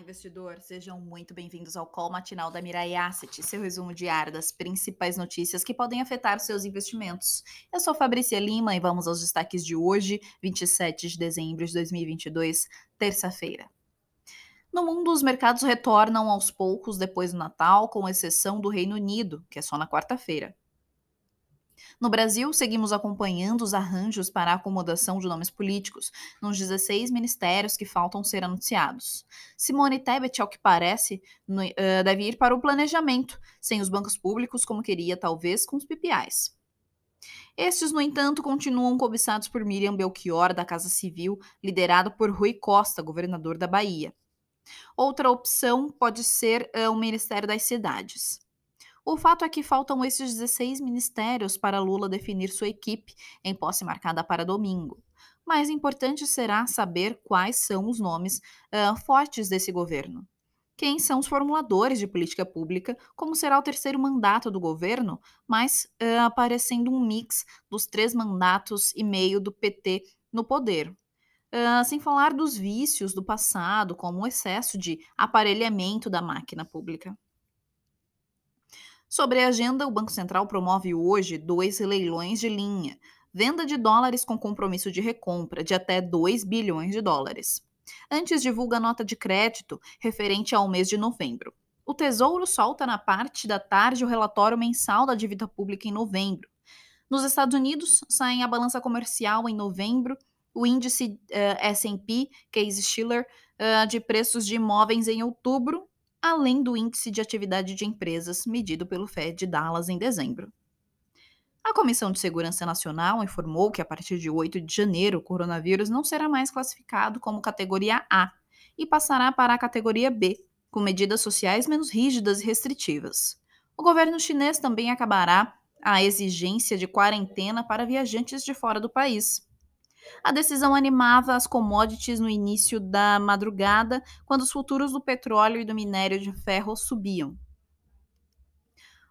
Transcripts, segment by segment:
investidor, sejam muito bem-vindos ao call matinal da Mirai Asset, seu resumo diário das principais notícias que podem afetar seus investimentos. Eu sou Fabrícia Lima e vamos aos destaques de hoje, 27 de dezembro de 2022, terça-feira. No mundo, os mercados retornam aos poucos depois do Natal, com exceção do Reino Unido, que é só na quarta-feira. No Brasil, seguimos acompanhando os arranjos para a acomodação de nomes políticos nos 16 ministérios que faltam ser anunciados. Simone Tebet, ao que parece, uh, deve ir para o planejamento, sem os bancos públicos como queria, talvez, com os PPIs. Estes, no entanto, continuam cobiçados por Miriam Belchior, da Casa Civil, liderado por Rui Costa, governador da Bahia. Outra opção pode ser uh, o Ministério das Cidades. O fato é que faltam esses 16 ministérios para Lula definir sua equipe, em posse marcada para domingo. Mais importante será saber quais são os nomes uh, fortes desse governo. Quem são os formuladores de política pública, como será o terceiro mandato do governo, mas uh, aparecendo um mix dos três mandatos e meio do PT no poder, Uh, sem falar dos vícios do passado, como o excesso de aparelhamento da máquina pública. Sobre a agenda, o Banco Central promove hoje dois leilões de linha, venda de dólares com compromisso de recompra de até 2 bilhões de dólares. Antes divulga nota de crédito referente ao mês de novembro. O Tesouro solta na parte da tarde o relatório mensal da dívida pública em novembro. Nos Estados Unidos, sai a balança comercial em novembro, o índice uh, eh, S&P Case Shiller uh, de preços de imóveis em outubro além do índice de atividade de empresas medido pelo Fed de Dallas em dezembro. A Comissão de Segurança Nacional informou que a partir de 8 de janeiro o coronavírus não será mais classificado como categoria A e passará para a categoria B, com medidas sociais menos rígidas e restritivas. O governo chinês também acabará a exigência de quarentena para viajantes de fora do país. A decisão animava as commodities no início da madrugada, quando os futuros do petróleo e do minério de ferro subiam.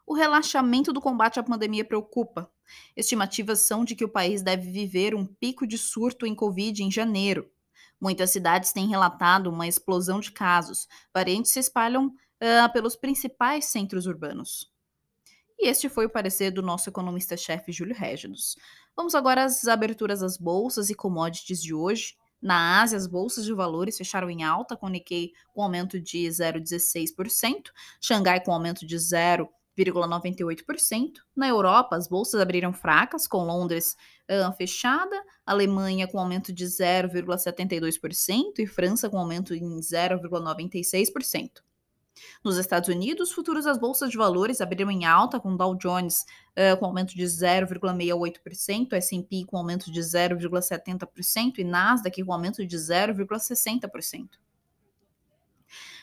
O relaxamento do combate à pandemia preocupa. Estimativas são de que o país deve viver um pico de surto em Covid em janeiro. Muitas cidades têm relatado uma explosão de casos. Variantes se espalham uh, pelos principais centros urbanos. E este foi o parecer do nosso economista-chefe Júlio Régidos. Vamos agora às aberturas das bolsas e commodities de hoje. Na Ásia, as bolsas de valores fecharam em alta, com Nikkei com aumento de 0,16%, Xangai com aumento de 0,98%. Na Europa, as bolsas abriram fracas, com Londres uh, fechada, Alemanha com aumento de 0,72% e França com aumento em 0,96%. Nos Estados Unidos, futuros das bolsas de valores abriram em alta, com Dow Jones uh, com aumento de 0,68%, S&P com aumento de 0,70% e Nasdaq com aumento de 0,60%.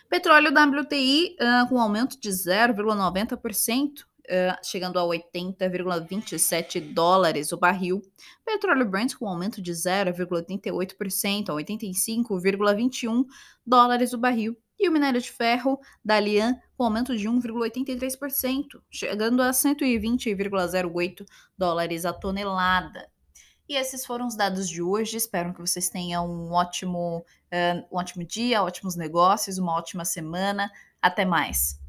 Petróleo WTI uh, com aumento de 0,90%, Uh, chegando a 80,27 dólares o barril. Petróleo Brent com aumento de 0,88% a 85,21 dólares o barril. E o minério de ferro da Lian com aumento de 1,83%, chegando a 120,08 dólares a tonelada. E esses foram os dados de hoje. Espero que vocês tenham um ótimo, uh, um ótimo dia, ótimos negócios, uma ótima semana. Até mais!